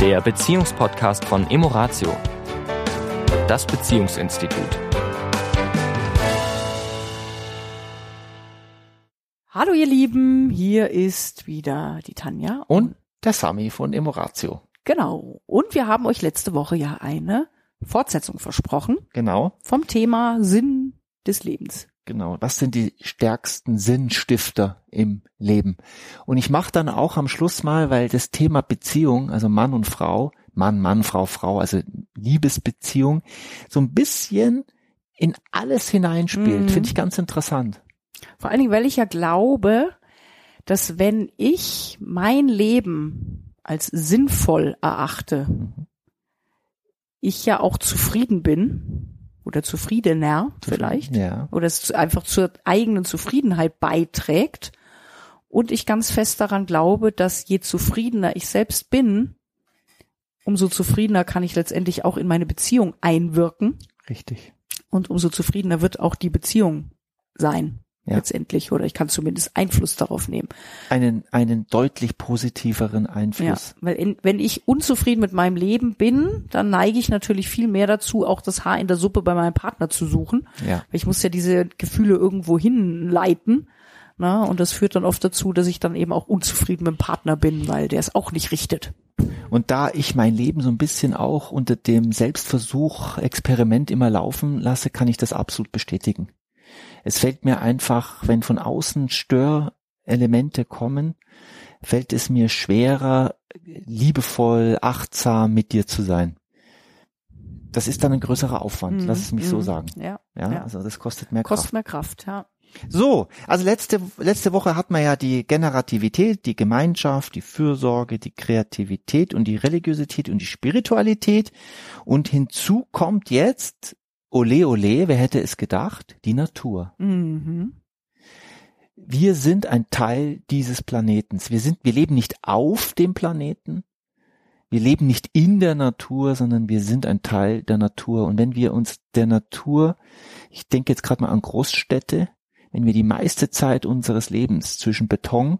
der Beziehungspodcast von Emoratio, das Beziehungsinstitut. Hallo ihr Lieben, hier ist wieder die Tanja. Und der Sami von Emoratio. Genau. Und wir haben euch letzte Woche ja eine Fortsetzung versprochen Genau, vom Thema Sinn des Lebens. Genau. Was sind die stärksten Sinnstifter im Leben? Und ich mache dann auch am Schluss mal, weil das Thema Beziehung, also Mann und Frau, Mann, Mann, Frau, Frau, also Liebesbeziehung, so ein bisschen in alles hineinspielt. Mhm. Finde ich ganz interessant. Vor allen Dingen, weil ich ja glaube, dass wenn ich mein Leben als sinnvoll erachte, ich ja auch zufrieden bin oder zufriedener vielleicht Ja. oder es einfach zur eigenen Zufriedenheit beiträgt und ich ganz fest daran glaube, dass je zufriedener ich selbst bin, umso zufriedener kann ich letztendlich auch in meine Beziehung einwirken Richtig. und umso zufriedener wird auch die Beziehung sein Ja. letztendlich oder ich kann zumindest Einfluss darauf nehmen. Einen, einen deutlich positiveren Ja, Einfluss. weil in, wenn ich unzufrieden mit meinem Leben bin, dann neige ich natürlich viel mehr dazu, auch das Haar in der Suppe bei meinem Partner zu suchen. Ja. Weil ich muss ja diese Gefühle irgendwo hinleiten. Na, und das führt dann oft dazu, dass ich dann eben auch unzufrieden mit dem Partner bin, weil der es auch nicht richtet. Und da ich mein Leben so ein bisschen auch unter dem Selbstversuch, Experiment immer laufen lasse, kann ich das absolut bestätigen. Es fällt mir einfach, wenn von außen Störelemente kommen, fällt es mir schwerer, liebevoll, achtsam mit dir zu sein. Das ist dann ein größerer Aufwand, lass es mich so Mhm. sagen. Ja, Ja, ja. also das kostet mehr kostet Kraft. mehr Kraft, ja. So, also letzte, letzte Woche hat man ja die Generativität, die Gemeinschaft, die Fürsorge, die Kreativität und die Religiosität und die Spiritualität. Und hinzu kommt jetzt, ole ole, wer hätte es gedacht, die Natur. Mhm. Wir sind ein Teil dieses Planetens. Wir sind, wir leben nicht auf dem Planeten. Wir leben nicht in der Natur, sondern wir sind ein Teil der Natur. Und wenn wir uns der Natur, ich denke jetzt gerade mal an Großstädte, wenn wir die meiste Zeit unseres Lebens zwischen Beton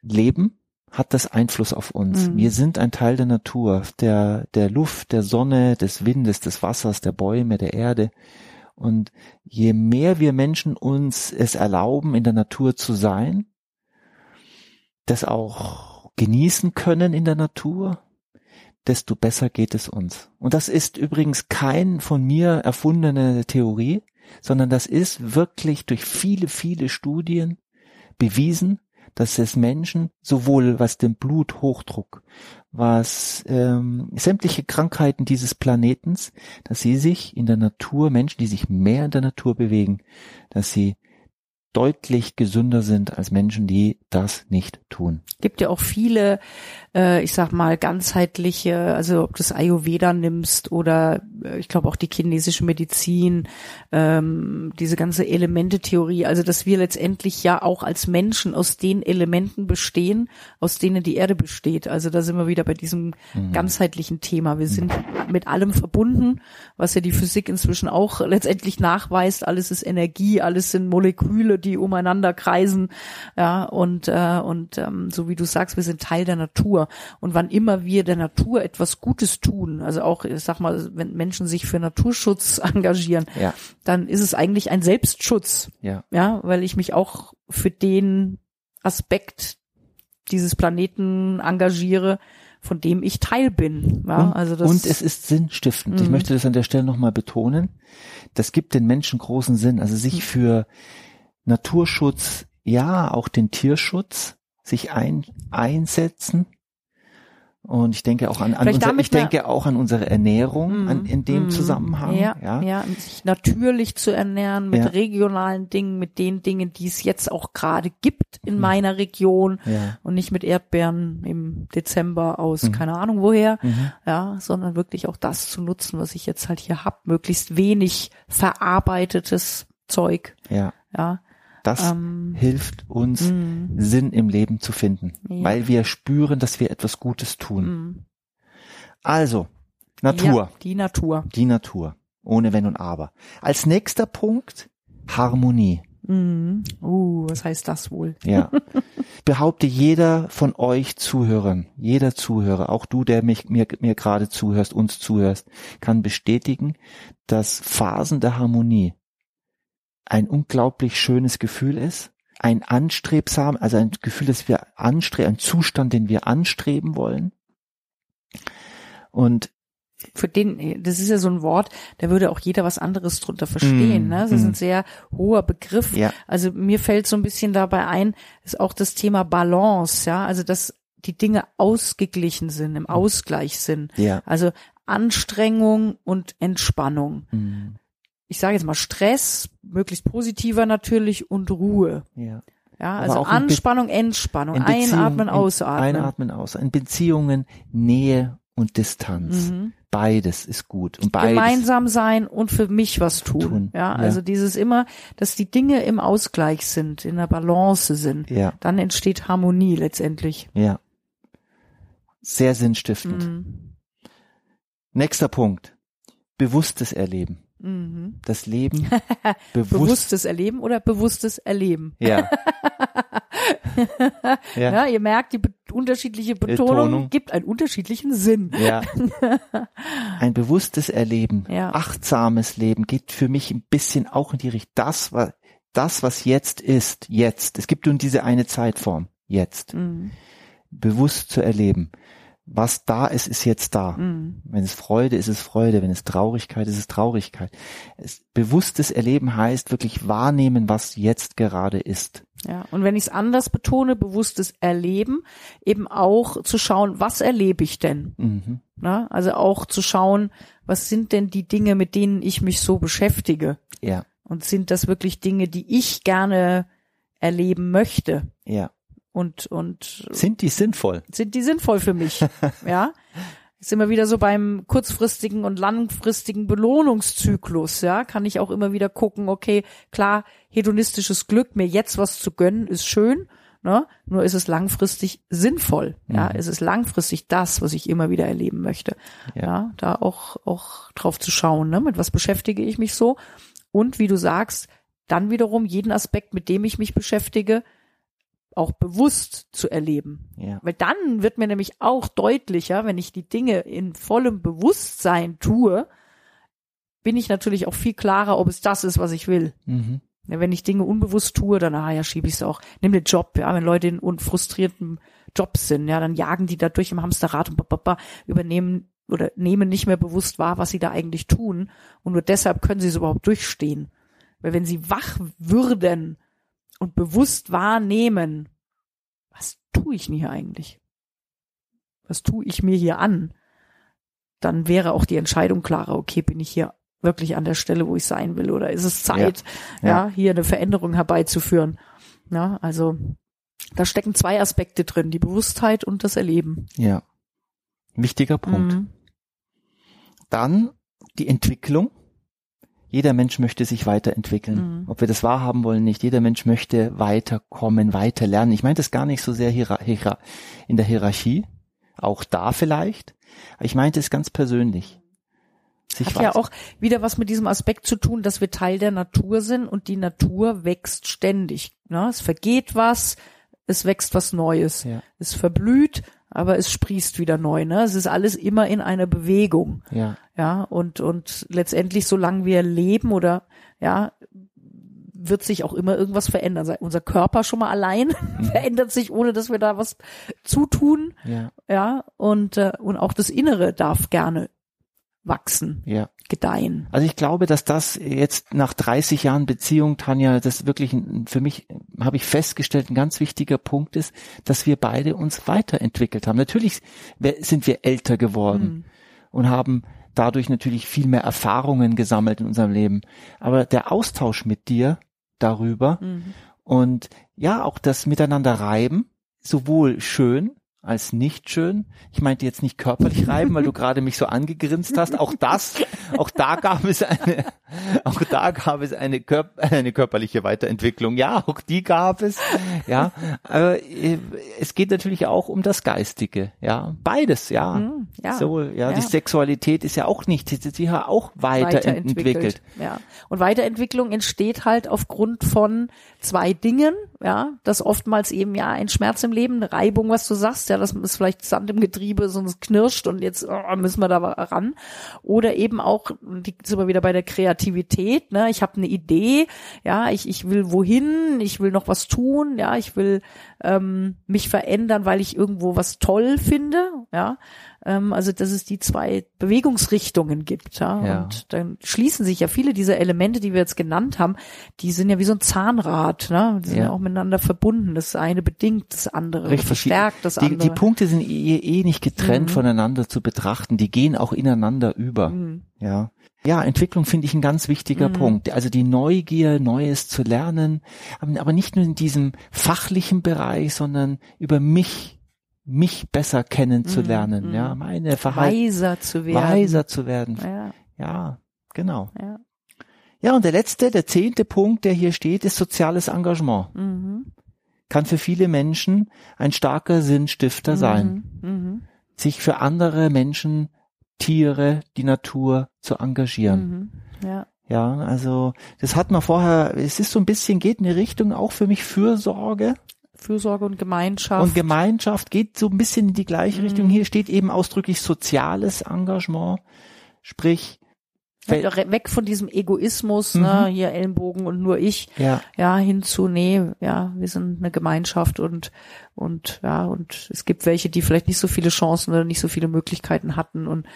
leben, hat das Einfluss auf uns. Mhm. Wir sind ein Teil der Natur, der, der Luft, der Sonne, des Windes, des Wassers, der Bäume, der Erde. Und je mehr wir Menschen uns es erlauben, in der Natur zu sein, das auch genießen können in der Natur, desto besser geht es uns. Und das ist übrigens kein von mir erfundene Theorie, sondern das ist wirklich durch viele, viele Studien bewiesen, dass es Menschen sowohl was den Bluthochdruck, was ähm, sämtliche Krankheiten dieses Planetens, dass sie sich in der Natur, Menschen, die sich mehr in der Natur bewegen, dass sie deutlich gesünder sind als Menschen, die das nicht tun. Gibt ja auch viele, äh, ich sag mal, ganzheitliche, also ob du das Ayurveda nimmst oder äh, ich glaube auch die chinesische Medizin, ähm, diese ganze Elementetheorie, also dass wir letztendlich ja auch als Menschen aus den Elementen bestehen, aus denen die Erde besteht. Also da sind wir wieder bei diesem ganzheitlichen Thema. Wir sind mit allem verbunden, was ja die Physik inzwischen auch letztendlich nachweist. Alles ist Energie, alles sind Moleküle, die umeinander kreisen. Ja, und, äh, und ähm, so wie du sagst, wir sind Teil der Natur. Und wann immer wir der Natur etwas Gutes tun, also auch, ich sag mal, wenn Menschen sich für Naturschutz engagieren, Ja, dann ist es eigentlich ein Selbstschutz. ja. Ja, weil ich mich auch für den Aspekt dieses Planeten engagiere, von dem ich Teil bin. Ja, und, also das, und es ist sinnstiftend. Ich Mhm. möchte das an der Stelle nochmal betonen. Das gibt den Menschen großen Sinn. Also Mhm. sich für Naturschutz, ja, auch den Tierschutz, sich ein, einsetzen. Und ich denke auch an, an unser, ich denke auch an unsere Ernährung Mhm. an, in dem Mhm. Zusammenhang. Ja, ja. ja. sich natürlich zu ernähren mit Ja. regionalen Dingen, mit den Dingen, die es jetzt auch gerade gibt in Mhm. meiner Region ja. und nicht mit Erdbeeren im Dezember aus Mhm. keine Ahnung woher, Mhm. ja, sondern wirklich auch das zu nutzen, was ich jetzt halt hier hab, möglichst wenig verarbeitetes Zeug, ja. ja. Das Ähm, hilft uns, mh, Sinn im Leben zu finden, Ja. weil wir spüren, dass wir etwas Gutes tun. mh. Also, Natur. Ja, die Natur. Die Natur. Ohne Wenn und Aber. Als nächster Punkt Harmonie. Mhm. Uh, was heißt das wohl? Ja. Behaupte jeder von euch Zuhörern, jeder Zuhörer, auch du, der mich, mir, mir gerade zuhörst, uns zuhörst, kann bestätigen, dass Phasen der Harmonie ein unglaublich schönes Gefühl ist, ein anstrebsam, also ein Gefühl, dass wir anstreben, ein Zustand, den wir anstreben wollen. Und für den, das ist ja so ein Wort, da würde auch jeder was anderes drunter verstehen. Mm, ne? Das ist mm. ein sehr hoher Begriff. Ja. Also mir fällt so ein bisschen dabei ein, ist auch das Thema Balance, ja, also dass die Dinge ausgeglichen sind, im Ausgleich sind. ja, Also Anstrengung und Entspannung. mm, Ich sage jetzt mal Stress, möglichst positiver natürlich und Ruhe. ja. Ja, also Anspannung, Entspannung, einatmen, in- ausatmen. Einatmen, aus. In Beziehungen Nähe und Distanz. Mhm. Beides ist gut. Und beides. gemeinsam sein und für mich was tun. Tun, Ja, ja. also dieses immer, dass die Dinge im Ausgleich sind, in der Balance sind. Ja, Dann entsteht Harmonie letztendlich. ja. Sehr sinnstiftend. Mhm. Nächster Punkt. Bewusstes Erleben. Mhm. Das Leben bewusst. Bewusstes Erleben oder bewusstes Erleben. Ja. Ja, ja. ihr merkt, die be unterschiedliche Betonung, Betonung. gibt einen unterschiedlichen Sinn. Ja. Ein bewusstes Erleben, Ja. achtsames Leben geht für mich ein bisschen auch in die Richtung. Das, was, das, was jetzt ist, jetzt. Es gibt nun diese eine Zeitform, jetzt. Mhm. Bewusst zu erleben. Was da ist, ist jetzt da. Mhm. Wenn es Freude ist, ist es Freude. Wenn es Traurigkeit ist, ist es Traurigkeit. Es, bewusstes Erleben heißt wirklich wahrnehmen, was jetzt gerade ist. Ja, und wenn ich es anders betone, bewusstes Erleben, eben auch zu schauen, was erlebe ich denn? Mhm. Na, also auch zu schauen, was sind denn die Dinge, mit denen ich mich so beschäftige? Ja, Und sind das wirklich Dinge, die ich gerne erleben möchte? ja. Und, und Sind die sinnvoll? sind die sinnvoll für mich? ja. Ist immer wieder so beim kurzfristigen und langfristigen Belohnungszyklus, ja, kann ich auch immer wieder gucken, okay, klar, hedonistisches Glück, mir jetzt was zu gönnen, ist schön, ne? Nur ist es langfristig sinnvoll, ja, Mhm. ist es langfristig das, was ich immer wieder erleben möchte. Ja. Ja, da auch, auch drauf zu schauen, ne? Mit was beschäftige ich mich so? Und wie du sagst, dann wiederum jeden Aspekt, mit dem ich mich beschäftige, auch bewusst zu erleben. Ja. Weil dann wird mir nämlich auch deutlicher, wenn ich die Dinge in vollem Bewusstsein tue, bin ich natürlich auch viel klarer, ob es das ist, was ich will. Mhm. Ja, Wenn ich Dinge unbewusst tue, dann, ah ja, schiebe ich es auch. Nimm den Job, ja, wenn Leute in unfrustrierten Jobs sind, ja, dann jagen die da durch im Hamsterrad und bababa, übernehmen oder nehmen nicht mehr bewusst wahr, was sie da eigentlich tun. Und nur deshalb können sie es überhaupt durchstehen. Weil wenn sie wach würden und bewusst wahrnehmen, was tue ich denn hier eigentlich? Was tue ich mir hier an? Dann wäre auch die Entscheidung klarer, okay, bin ich hier wirklich an der Stelle, wo ich sein will, oder ist es Zeit, ja, Ja. hier eine Veränderung herbeizuführen? Ja, also da stecken zwei Aspekte drin, die Bewusstheit und das Erleben. Ja. Wichtiger Punkt. Mhm. Dann die Entwicklung. Jeder Mensch möchte sich weiterentwickeln. Mhm. Ob wir das wahrhaben wollen, nicht. Jeder Mensch möchte weiterkommen, weiter lernen. Ich meine das gar nicht so sehr in der Hierarchie. Auch da vielleicht. Aber ich meinte es ganz persönlich. Sich Hat ja weiter- auch wieder was mit diesem Aspekt zu tun, dass wir Teil der Natur sind und die Natur wächst ständig. Ne? Es vergeht was, es wächst was Neues. Ja. Es verblüht, aber es sprießt wieder neu. Ne? Es ist alles immer in einer Bewegung. Ja, Ja, und, und letztendlich, solange wir leben oder, ja, wird sich auch immer irgendwas verändern. Unser Körper schon mal allein verändert sich, ohne dass wir da was zutun. ja, Ja, und, äh, und auch das Innere darf gerne wachsen, ja. Gedeihen. Also ich glaube, dass das jetzt nach 30 Jahren Beziehung, Tanja, das wirklich ein, für mich, habe ich festgestellt, ein ganz wichtiger Punkt ist, dass wir beide uns weiterentwickelt haben. Natürlich sind wir älter geworden und haben dadurch natürlich viel mehr Erfahrungen gesammelt in unserem Leben. Aber der Austausch mit dir darüber Mhm. und ja, auch das Miteinander reiben, sowohl schön als nicht schön. Ich meinte jetzt nicht körperlich reiben, weil du gerade mich so angegrinst hast. Auch das auch da gab es eine, auch da gab es eine, Körp eine körperliche Weiterentwicklung. Ja, auch die gab es. Ja, aber äh, es geht natürlich auch um das Geistige. Ja, beides. Ja, Mhm, ja. so. Ja, Ja. die Sexualität ist ja auch nicht, sie ist ja auch weiterentwickelt. Ja. Und Weiterentwicklung entsteht halt aufgrund von zwei Dingen, ja, das oftmals eben ja ein Schmerz im Leben, eine Reibung, was du sagst, ja, das ist vielleicht Sand im Getriebe, sonst es knirscht und jetzt oh, müssen wir da ran. Oder eben auch, die sind wir wieder bei der Kreativität, ne, ich habe eine Idee, ja, ich, ich will wohin, ich will noch was tun, ja, ich will ähm, mich verändern, weil ich irgendwo was toll finde, ja. Ähm, also dass es die zwei Bewegungsrichtungen gibt, ja. Ja. Und dann schließen sich ja viele dieser Elemente, die wir jetzt genannt haben, die sind ja wie so ein Zahnrad, ne? Die sind ja, Ja. auch miteinander verbunden. Das eine bedingt das andere, Richtig, verstärkt das die, andere. die Punkte sind eh, eh nicht getrennt Mhm. voneinander zu betrachten. Die gehen auch ineinander über. Mhm. Ja. Ja, Entwicklung finde ich ein ganz wichtiger Mhm. Punkt. Also die Neugier, Neues zu lernen, aber nicht nur in diesem fachlichen Bereich, sondern über mich, mich besser kennenzulernen. Mhm. Ja, meine Verhalten, weiser zu werden. weiser zu werden. Ja, Ja, genau. ja. Ja, und der letzte, der zehnte Punkt, der hier steht, ist soziales Engagement. Mhm. Kann für viele Menschen ein starker Sinnstifter sein. Mhm. sich für andere Menschen, Tiere, die Natur zu Mhm. engagieren. Mhm. Ja. Ja, also das hat man vorher, es ist so ein bisschen, geht in die Richtung auch für mich Fürsorge Fürsorge und Gemeinschaft. und Gemeinschaft geht so ein bisschen in die gleiche Mhm. Richtung. Hier steht eben ausdrücklich soziales Engagement, sprich, weg von diesem Egoismus, Mhm. ne, hier Ellenbogen und nur ich, ja, ja, hin zu, nee, ja, wir sind eine Gemeinschaft und, und, ja, und es gibt welche, die vielleicht nicht so viele Chancen oder nicht so viele Möglichkeiten hatten und,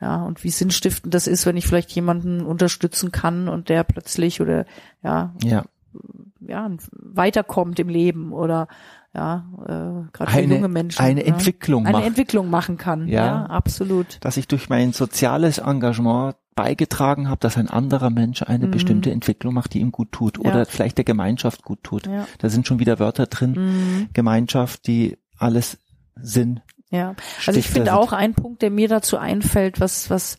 ja, und wie sinnstiftend das ist, wenn ich vielleicht jemanden unterstützen kann und der plötzlich oder, ja, ja, ja, weiterkommt im Leben oder, ja, äh, gerade für junge Menschen. eine ne, Entwicklung eine macht. Entwicklung machen kann. Ja. Ja, absolut. dass ich durch mein soziales Engagement beigetragen habe, dass ein anderer Mensch eine Mhm. bestimmte Entwicklung macht, die ihm gut tut Ja. oder vielleicht der Gemeinschaft gut tut. Ja. Da sind schon wieder Wörter drin. Mhm. Gemeinschaft, die alles Sinn. Ja, also ich finde auch ein Punkt, der mir dazu einfällt, was was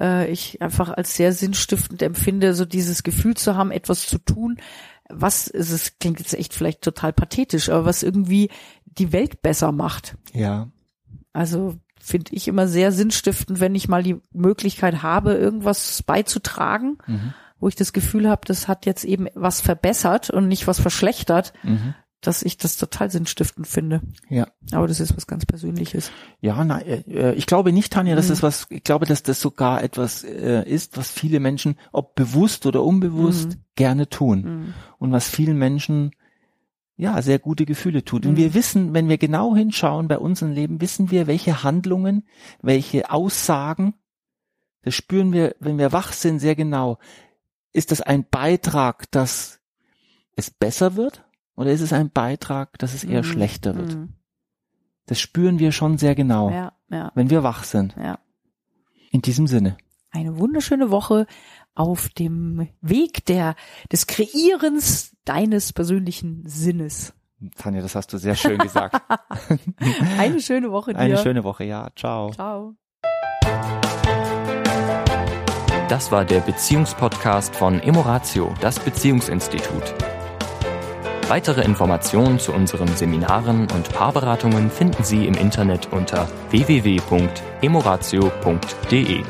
äh, ich einfach als sehr sinnstiftend empfinde, so dieses Gefühl zu haben, etwas zu tun, was es ist, klingt jetzt echt vielleicht total pathetisch, aber was irgendwie die Welt besser macht. Ja, Also finde ich immer sehr sinnstiftend, wenn ich mal die Möglichkeit habe, irgendwas beizutragen, Mhm. wo ich das Gefühl habe, das hat jetzt eben was verbessert und nicht was verschlechtert, Mhm. dass ich das total sinnstiftend finde. Ja. Aber das ist was ganz Persönliches. Ja, nein, äh, ich glaube nicht, Tanja, dass Mhm. das was, ich glaube, dass das sogar etwas äh, ist, was viele Menschen, ob bewusst oder unbewusst, Mhm. gerne tun. Mhm. Und was vielen Menschen ja sehr gute Gefühle tut. Und Mhm. wir wissen, wenn wir genau hinschauen bei unserem Leben, wissen wir, welche Handlungen, welche Aussagen, das spüren wir, wenn wir wach sind, sehr genau. Ist das ein Beitrag, dass es besser wird? Oder ist es ein Beitrag, dass es eher Mhm. schlechter wird? Mhm. Das spüren wir schon sehr genau, Ja, ja, wenn wir wach sind. ja. In diesem Sinne. Eine wunderschöne Woche auf dem Weg der, des Kreierens deines persönlichen Sinnes. Tanja, das hast du sehr schön gesagt. Eine schöne Woche dir. Eine schöne Woche, ja. Ciao. Ciao. Das war der Beziehungspodcast von Emoratio, das Beziehungsinstitut. Weitere Informationen zu unseren Seminaren und Paarberatungen finden Sie im Internet unter www.emoratio.de.